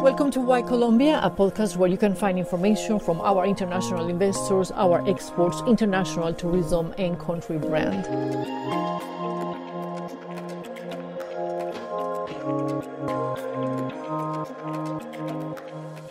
Welcome to Why Colombia, a podcast where you can find information from our international investors, our exports, international tourism, and country brand.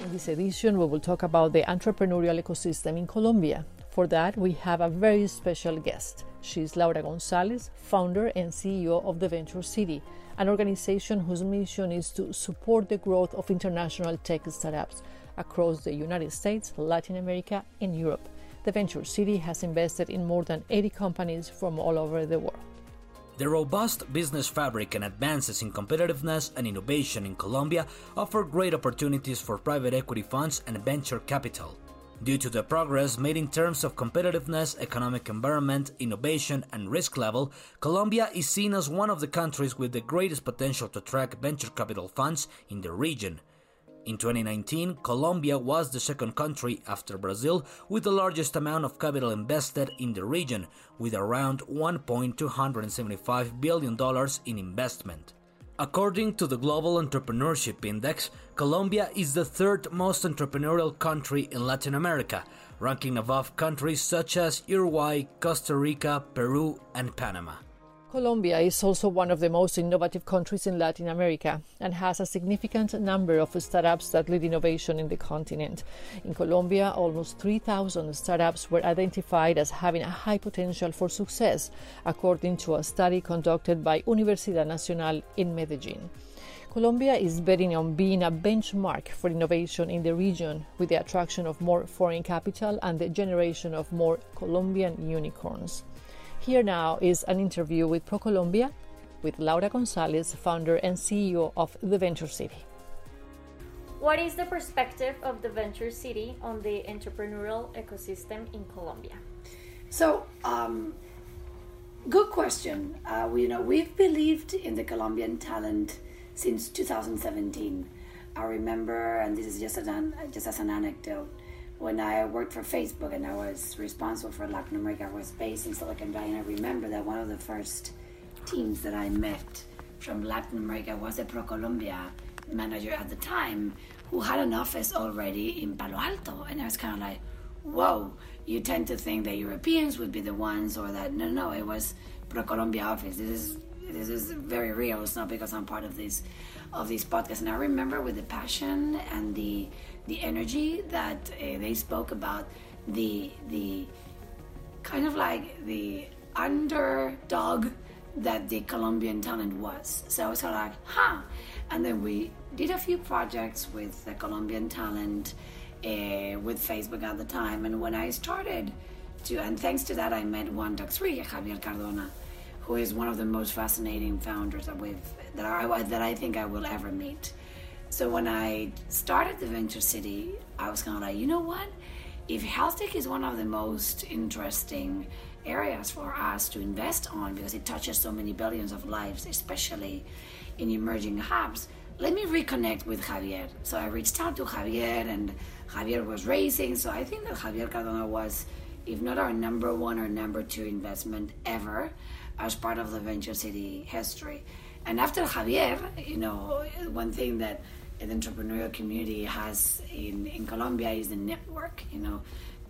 In this edition, we will talk about the entrepreneurial ecosystem in Colombia. For that, we have a very special guest. She's Laura Gonzalez, founder and CEO of The Venture City, an organization whose mission is to support the growth of international tech startups across the United States, Latin America, and Europe. The Venture City has invested in more than 80 companies from all over the world. The robust business fabric and advances in competitiveness and innovation in Colombia offer great opportunities for private equity funds and venture capital. Due to the progress made in terms of competitiveness, economic environment, innovation, and risk level, Colombia is seen as one of the countries with the greatest potential to attract venture capital funds in the region. In 2019, Colombia was the second country after Brazil with the largest amount of capital invested in the region, with around $1.275 billion in investment. According to the Global Entrepreneurship Index, Colombia is the third most entrepreneurial country in Latin America, ranking above countries such as Uruguay, Costa Rica, Peru, and Panama. Colombia is also one of the most innovative countries in Latin America and has a significant number of startups that lead innovation in the continent. In Colombia, almost 3,000 startups were identified as having a high potential for success, according to a study conducted by Universidad Nacional in Medellin. Colombia is betting on being a benchmark for innovation in the region with the attraction of more foreign capital and the generation of more Colombian unicorns. Here now is an interview with ProColombia with Laura Gonzalez, founder and CEO of The Venture City. What is the perspective of the Venture City on the entrepreneurial ecosystem in Colombia? So, um, good question. Uh, we, you know, we've believed in the Colombian talent since 2017. I remember, and this is just an just as an anecdote, when I worked for Facebook and I was responsible for Latin America, I was based in Silicon Valley, and I remember that one of the first teams that I met from Latin America was a ProColombia manager at the time who had an office already in Palo Alto, and I was kind of like, "Whoa!" You tend to think that Europeans would be the ones, or that no, no, it was ProColombia office. This is this is very real. It's not because I'm part of this of this podcast. And I remember with the passion and the the energy that uh, they spoke about the the kind of like the underdog that the Colombian talent was. So I was kind of like, huh. And then we did a few projects with the Colombian talent uh, with Facebook at the time. And when I started to, and thanks to that, I met 1DOC3, Javier Cardona, who is one of the most fascinating founders that we've that I that I think I will ever meet. So when I started the Venture City, I was kind of like, you know what? If health tech is one of the most interesting areas for us to invest on because it touches so many billions of lives, especially in emerging hubs, let me reconnect with Javier. So I reached out to Javier, and Javier was raising. So I think that Javier Cardona was, if not our number one or number two investment ever, as part of the Venture City history. And after Javier, you know, one thing that the entrepreneurial community has in, in Colombia is the network. You know,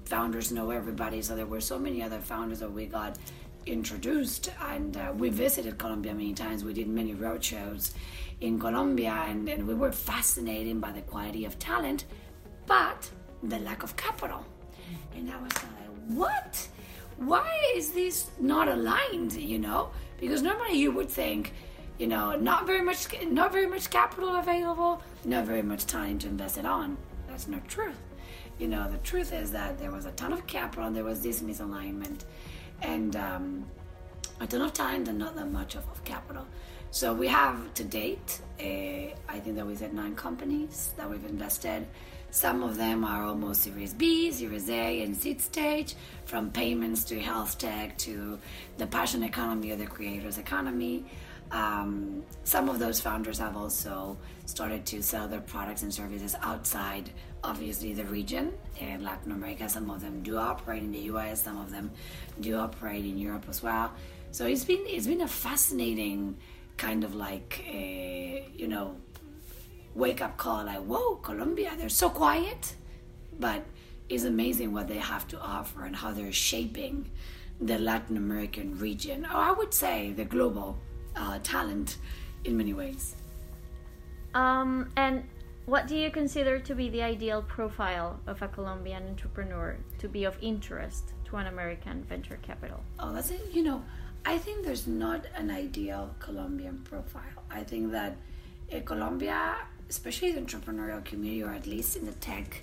founders know everybody, so there were so many other founders that we got introduced, and uh, we visited Colombia many times. We did many roadshows in Colombia, and, and we were fascinated by the quality of talent, but the lack of capital. And I was like, what? Why is this not aligned? You know, because normally you would think you know, not very much, not very much capital available, not very much time to invest it on. That's not true. You know, the truth is that there was a ton of capital and there was this misalignment, and um, a ton of time and not that much of, of capital. So we have to date, I think that we said nine companies that we've invested. Some of them are almost Series B, Series A, and seed stage, from payments to health tech to the passion economy or the creators economy. Um, some of those founders have also started to sell their products and services outside, obviously, the region in Latin America. Some of them do operate in the US, some of them do operate in Europe as well. So it's been it's been a fascinating kind of like uh, you know wake up call like, whoa, Colombia, they're so quiet. But it's amazing what they have to offer and how they're shaping the Latin American region, or I would say the global uh, talent in many ways. Um, and what do you consider to be the ideal profile of a Colombian entrepreneur to be of interest to an American venture capital? Oh, that's it. You know, I think there's not an ideal Colombian profile. I think that in Colombia, especially the entrepreneurial community, or at least in the tech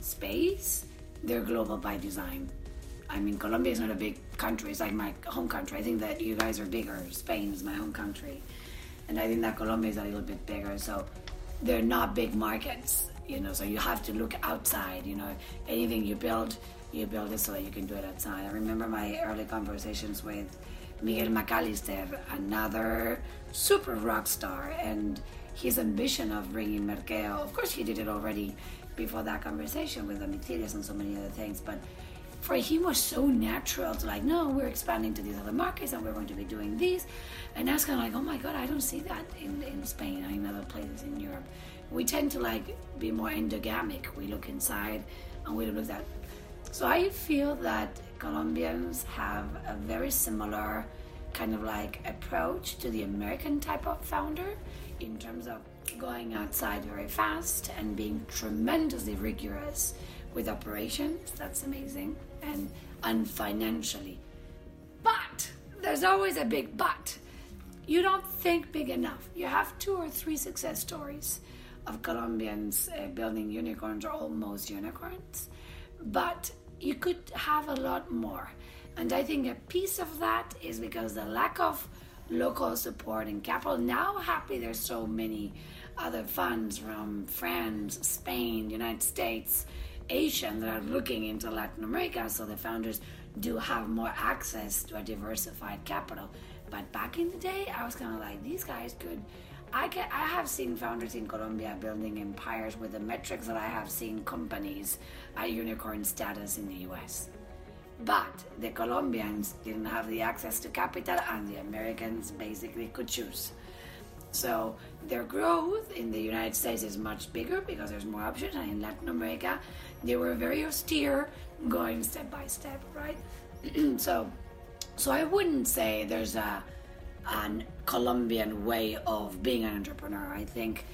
space, they're global by design. I mean, Colombia is not a big country. It's like my home country. I think that you guys are bigger. Spain is my home country. And I think that Colombia is a little bit bigger. So they're not big markets, you know. So you have to look outside, you know. Anything you build, you build it so that you can do it outside. I remember my early conversations with Miguel McAllister, another super rock star, and his ambition of bringing Merqueo. Of course, he did it already before that conversation with Domicilios and so many other things, but for him was so natural to like, no, we're expanding to these other markets and we're going to be doing this. And was kind of like, oh my God, I don't see that in, in Spain in other places in Europe. We tend to like be more endogamic. We look inside and we look at that. So I feel that Colombians have a very similar kind of like approach to the American type of founder in terms of going outside very fast and being tremendously rigorous with operations. That's amazing. And, unfinancially. But there's always a big but. You don't think big enough. You have two or three success stories of Colombians uh, building unicorns or almost unicorns. But you could have a lot more. And I think a piece of that is because the lack of local support and capital. Now, happy there's so many other funds from France, Spain, United States, Asia that are looking into Latin America, so the founders do have more access to a diversified capital. But back in the day, I was kind of like, these guys could. I can, I have seen founders in Colombia building empires with the metrics that I have seen companies at unicorn status in the US. But the Colombians didn't have the access to capital, and the Americans basically could choose. So their growth in the United States is much bigger because there's more options, and in Latin America, they were very austere, going step by step, right? so, so I wouldn't say there's a an Colombian way of being an entrepreneur. I think,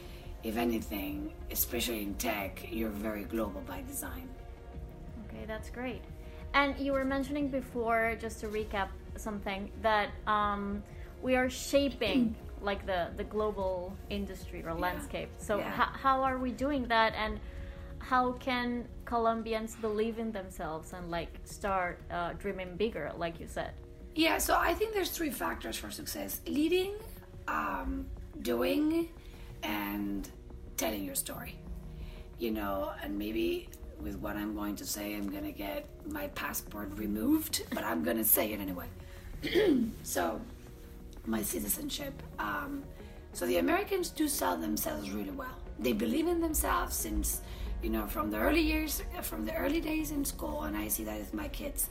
if anything, especially in tech, you're very global by design. Okay, that's great. And you were mentioning before, just to recap something, that um, we are shaping like the, the global industry or landscape. So Yeah. how are we doing that, and how can Colombians believe in themselves and like start uh, dreaming bigger, like you said? Yeah, so I think there's three factors for success: leading, um, doing, and telling your story. You know, and maybe with what I'm going to say, I'm gonna get my passport removed, but I'm gonna say it anyway. so, my citizenship. Um, so the Americans do sell themselves really well. They believe in themselves since, you know, from the early years, from the early days in school, and I see that with my kids.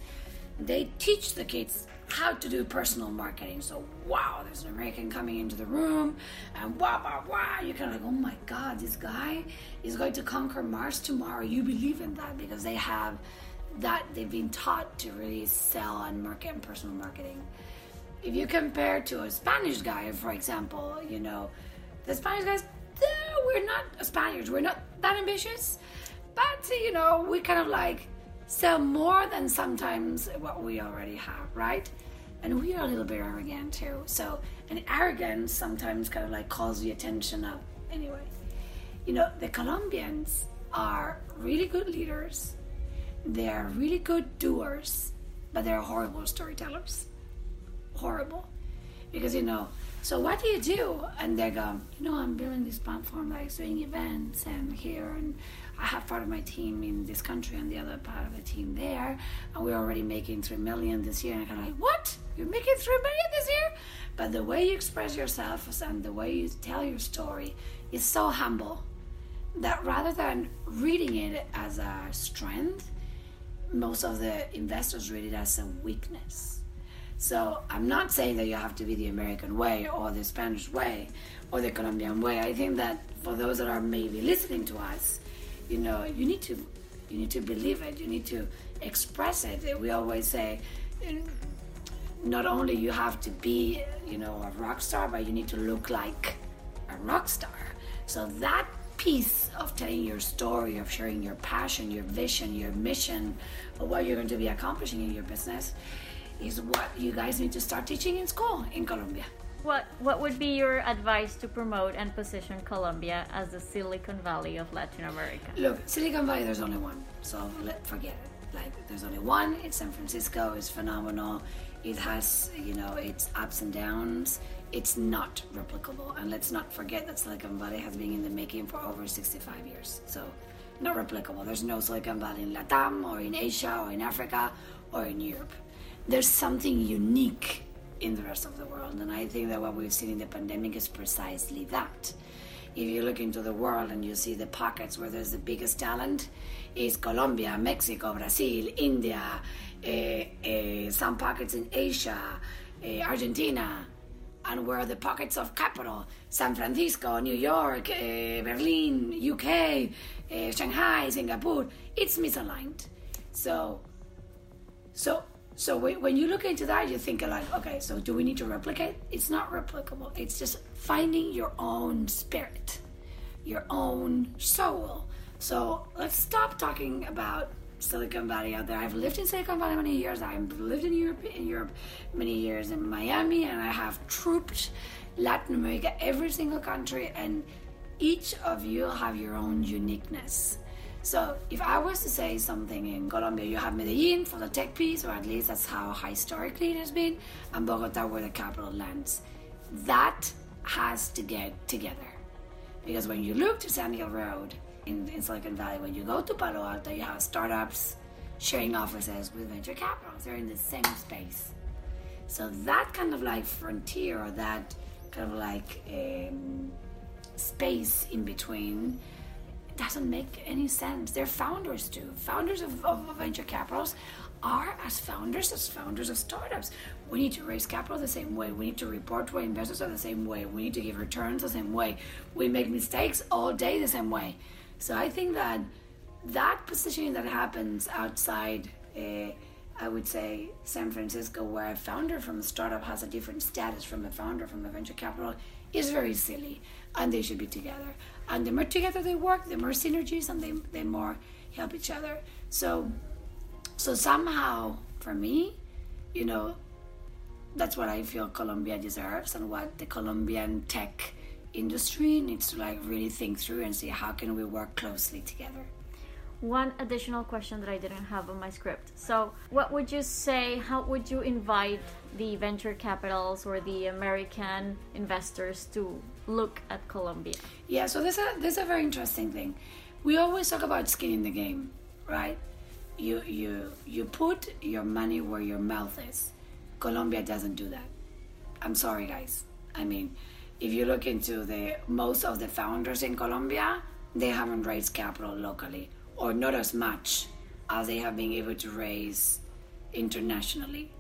They teach the kids how to do personal marketing. So wow, there's an American coming into the room, and wow, wow, wow. You're kind of like, oh my God, this guy is going to conquer Mars tomorrow. You believe in that because they have that they've been taught to really sell and market and personal marketing if you compare to a Spanish guy, for example, you know, the Spanish guys, we're not Spaniards, we're not that ambitious, but you know, we kind of like sell more than sometimes what we already have, right? And we are a little bit arrogant too. So, and arrogance sometimes kind of like calls the attention of, anyway. You know, the Colombians are really good leaders, they are really good doers, but they're horrible storytellers horrible because you know so what do you do? And they go you know i'm building this platform like doing events and here and i have part of my team in this country and the other part of the team there. And we're already making three million this year. And i'm kind of like what? You're making three million this year? But the way you express yourself and the way you tell your story is so humble that rather than reading it as a strength most of the investors read it as a weakness so I'm not saying that you have to be the American way or the Spanish way. or the Colombian way. I think that for those that are maybe listening to us, you know, you need to you need to believe it. You need to express it. We always say, not only you have to be, you know, a rock star, but you need to look like a rock star. So that piece of telling your story, of sharing your passion, your vision, your mission, what you're going to be accomplishing in your business, is what you guys need to start teaching in school in Colombia. What What would be your advice to promote and position Colombia as the Silicon Valley of Latin America? Look, Silicon Valley, there's only one, so let forget it. Like, there's only one. It's San Francisco. It's phenomenal. It has, you know, its ups and downs. It's not replicable, and let's not forget that Silicon Valley has been in the making for over 65 years. So, not replicable. There's no Silicon Valley in Latam or in Asia or in Africa or in Europe. There's something unique in the rest of the world. And I think that what we've seen in the pandemic is precisely that. If you look into the world and you see the pockets where there's the biggest talent, is Colombia, Mexico, Brazil, India, uh, uh, some pockets in Asia, uh, Argentina, and where the pockets of capital, San Francisco, New York, Berlin, UK, Shanghai, Singapore, it's misaligned. So, so so when you look into that, you think like, okay, so do we need to replicate? It's not replicable. It's just finding your own spirit, your own soul. So let's stop talking about Silicon Valley out there. I've lived in Silicon Valley many years. I've lived in Europe, in Europe many years, in Miami, and I have trooped Latin America, every single country, and each of you have your own uniqueness. So if I was to say something in Colombia, you have Medellin for the tech piece, or at least that's how historically it has been, and Bogota where the capital lands. That has to get together. Because when you look to Sand Hill Road in, in Silicon Valley, when you go to Palo Alto, you have startups sharing offices with venture capitals. They're in the same space. So that kind of like frontier or that kind of like um, space in between doesn't make any sense. They're founders too. Founders of, of venture capitals are as founders as founders of startups. We need to raise capital the same way. We need to report to our investors the same way. We need to give returns the same way. We make mistakes all day the same way. So I think that that positioning that happens outside, uh, I would say, San Francisco, where a founder from a startup has a different status from a founder from a venture capital, is very silly, and they should be together and the more together they work, the more synergies and they, they more help each other. So, so somehow for me, you know, that's what I feel Colombia deserves and what the Colombian tech industry needs to like really think through and see how can we work closely together one additional question that I didn't have on my script. So, what would you say? How would you invite the venture capitals or the American investors to look at Colombia? Yeah, so this is a, this is a very interesting thing. We always talk about skin in the game, right? You you you put your money where your mouth is. Colombia doesn't do that. I'm sorry, guys. I mean, if you look into the most of the founders in Colombia, they haven't raised capital locally or not as much as they have been able to raise internationally.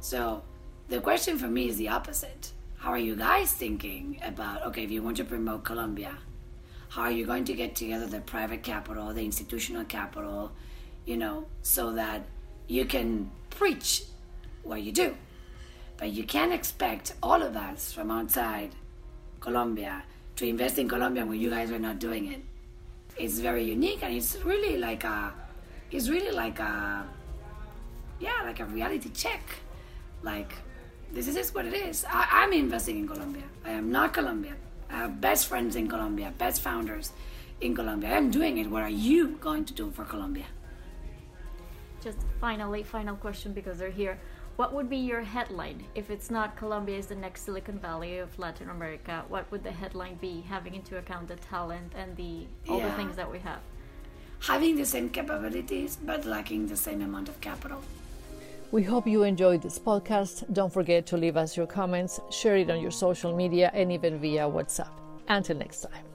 So the question for me is the opposite. How are you guys thinking about, okay, if you want to promote Colombia, how are you going to get together the private capital, the institutional capital, you know, so that you can preach what you do? But you can't expect all of us from outside Colombia to invest in Colombia when you guys are not doing it it's very unique and it's really like a it's really like a yeah like a reality check. Like this is what it is. I, i'm investing in colombia. I am not colombian i have best friends in colombia best founders in colombia. I'm doing it. What are you going to do for colombia? Just finally final question because they're here what would be your headline if it's not Colombia is the next Silicon Valley of Latin America? What would the headline be, having into account the talent and the all yeah. the things that we have? Having the same capabilities but lacking the same amount of capital. We hope you enjoyed this podcast. Don't forget to leave us your comments, share it on your social media, and even via WhatsApp. Until next time.